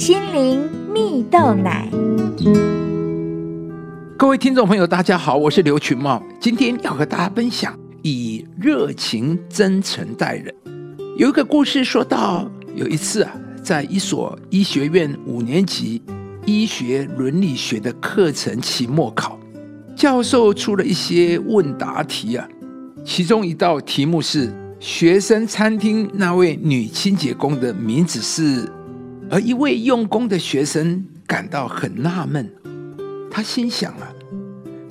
心灵蜜豆奶。各位听众朋友，大家好，我是刘群茂，今天要和大家分享以热情真诚待人。有一个故事说到，有一次啊，在一所医学院五年级医学伦理学的课程期末考，教授出了一些问答题啊，其中一道题目是学生餐厅那位女清洁工的名字是，而一位用功的学生感到很纳闷。他心想啊，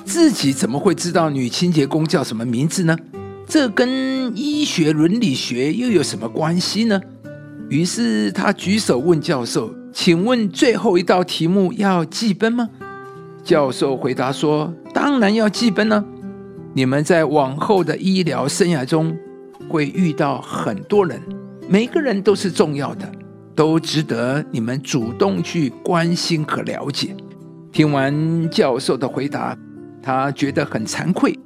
自己怎么会知道女清洁工叫什么名字呢？这跟医学伦理学又有什么关系呢？于是他举手问教授：“请问最后一道题目要记分吗？”教授回答说：“当然要记分呢。你们在往后的医疗生涯中会遇到很多人，每个人都是重要的，都值得你们主动去关心和了解。”听完教授的回答，他觉得很惭愧。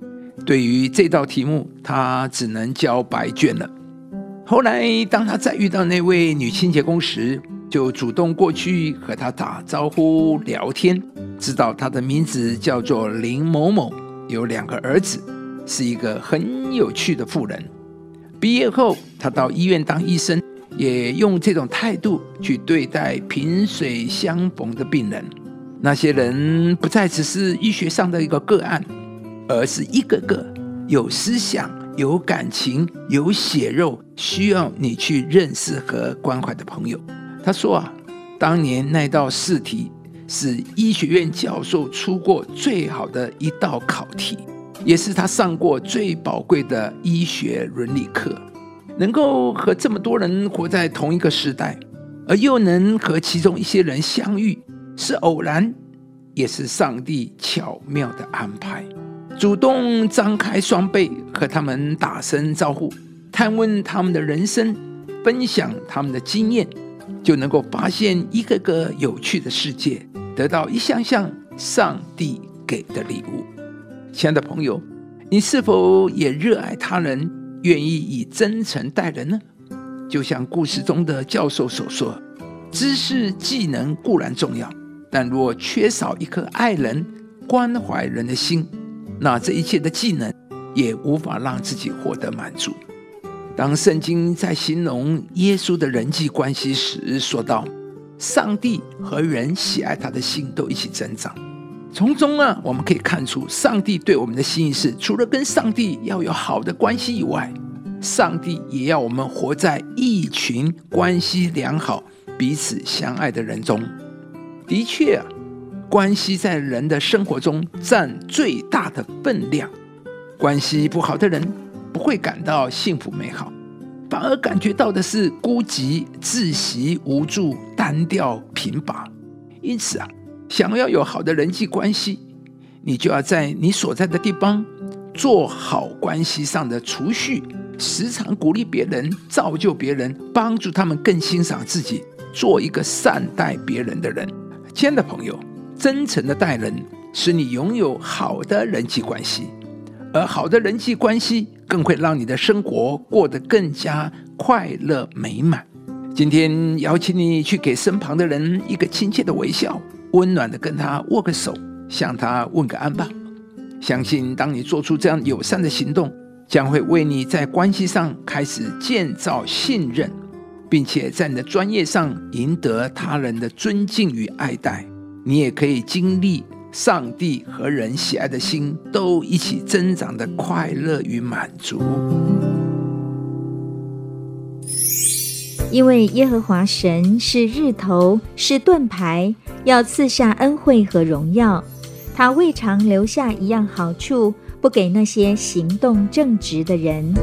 对于这道题目，他只能交白卷了。后来，当他再遇到那位女清洁工时，就主动过去和她打招呼聊天。知道她的名字叫做林某某，有两个儿子，是一个很有趣的妇人。毕业后，他到医院当医生，也用这种态度去对待萍水相逢的病人。那些人不再只是医学上的一个个案，而是一个个有思想、有感情、有血肉，需要你去认识和关怀的朋友。他说啊，当年那道试题是医学院教授出过最好的一道考题，也是他上过最宝贵的医学伦理课。能够和这么多人活在同一个时代，而又能和其中一些人相遇。是偶然，也是上帝巧妙的安排。主动张开双臂和他们打声招呼，探问他们的人生，分享他们的经验，就能够发现一个个有趣的世界，得到一项项上帝给的礼物。亲爱的朋友，你是否也热爱他人，愿意以真诚待人呢？就像故事中的教授所说：“知识技能固然重要。”但若缺少一颗爱人、关怀人的心，那这一切的技能也无法让自己获得满足。当圣经在形容耶稣的人际关系时，说到上帝和人喜爱他的心都一起增长。从中啊，我们可以看出，上帝对我们的心意是：除了跟上帝要有好的关系以外，上帝也要我们活在一群关系良好、彼此相爱的人中。的确啊，关系在人的生活中占最大的分量。关系不好的人不会感到幸福美好，反而感觉到的是孤寂、窒息、无助、单调、贫乏。因此啊，想要有好的人际关系，你就要在你所在的地方做好关系上的储蓄，时常鼓励别人、造就别人，帮助他们更欣赏自己，做一个善待别人的人。亲爱的朋友，真诚的待人，使你拥有好的人际关系，而好的人际关系更会让你的生活过得更加快乐美满。今天邀请你去给身旁的人一个亲切的微笑，温暖的跟他握个手，向他问个安吧。相信当你做出这样友善的行动，将会为你在关系上开始建造信任。并且在你的专业上赢得他人的尊敬与爱戴，你也可以经历上帝和人喜爱的心都一起增长的快乐与满足。因为耶和华神是日头，是盾牌，要赐下恩惠和荣耀。他未尝留下一样好处，不给那些行动正直的人。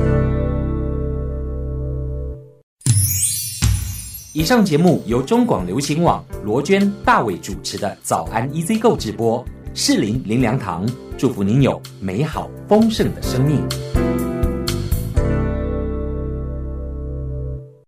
以上节目由中广流行网罗娟、大伟主持的《早安 EZ 购》直播，适林林良堂祝福您有美好丰盛的生命。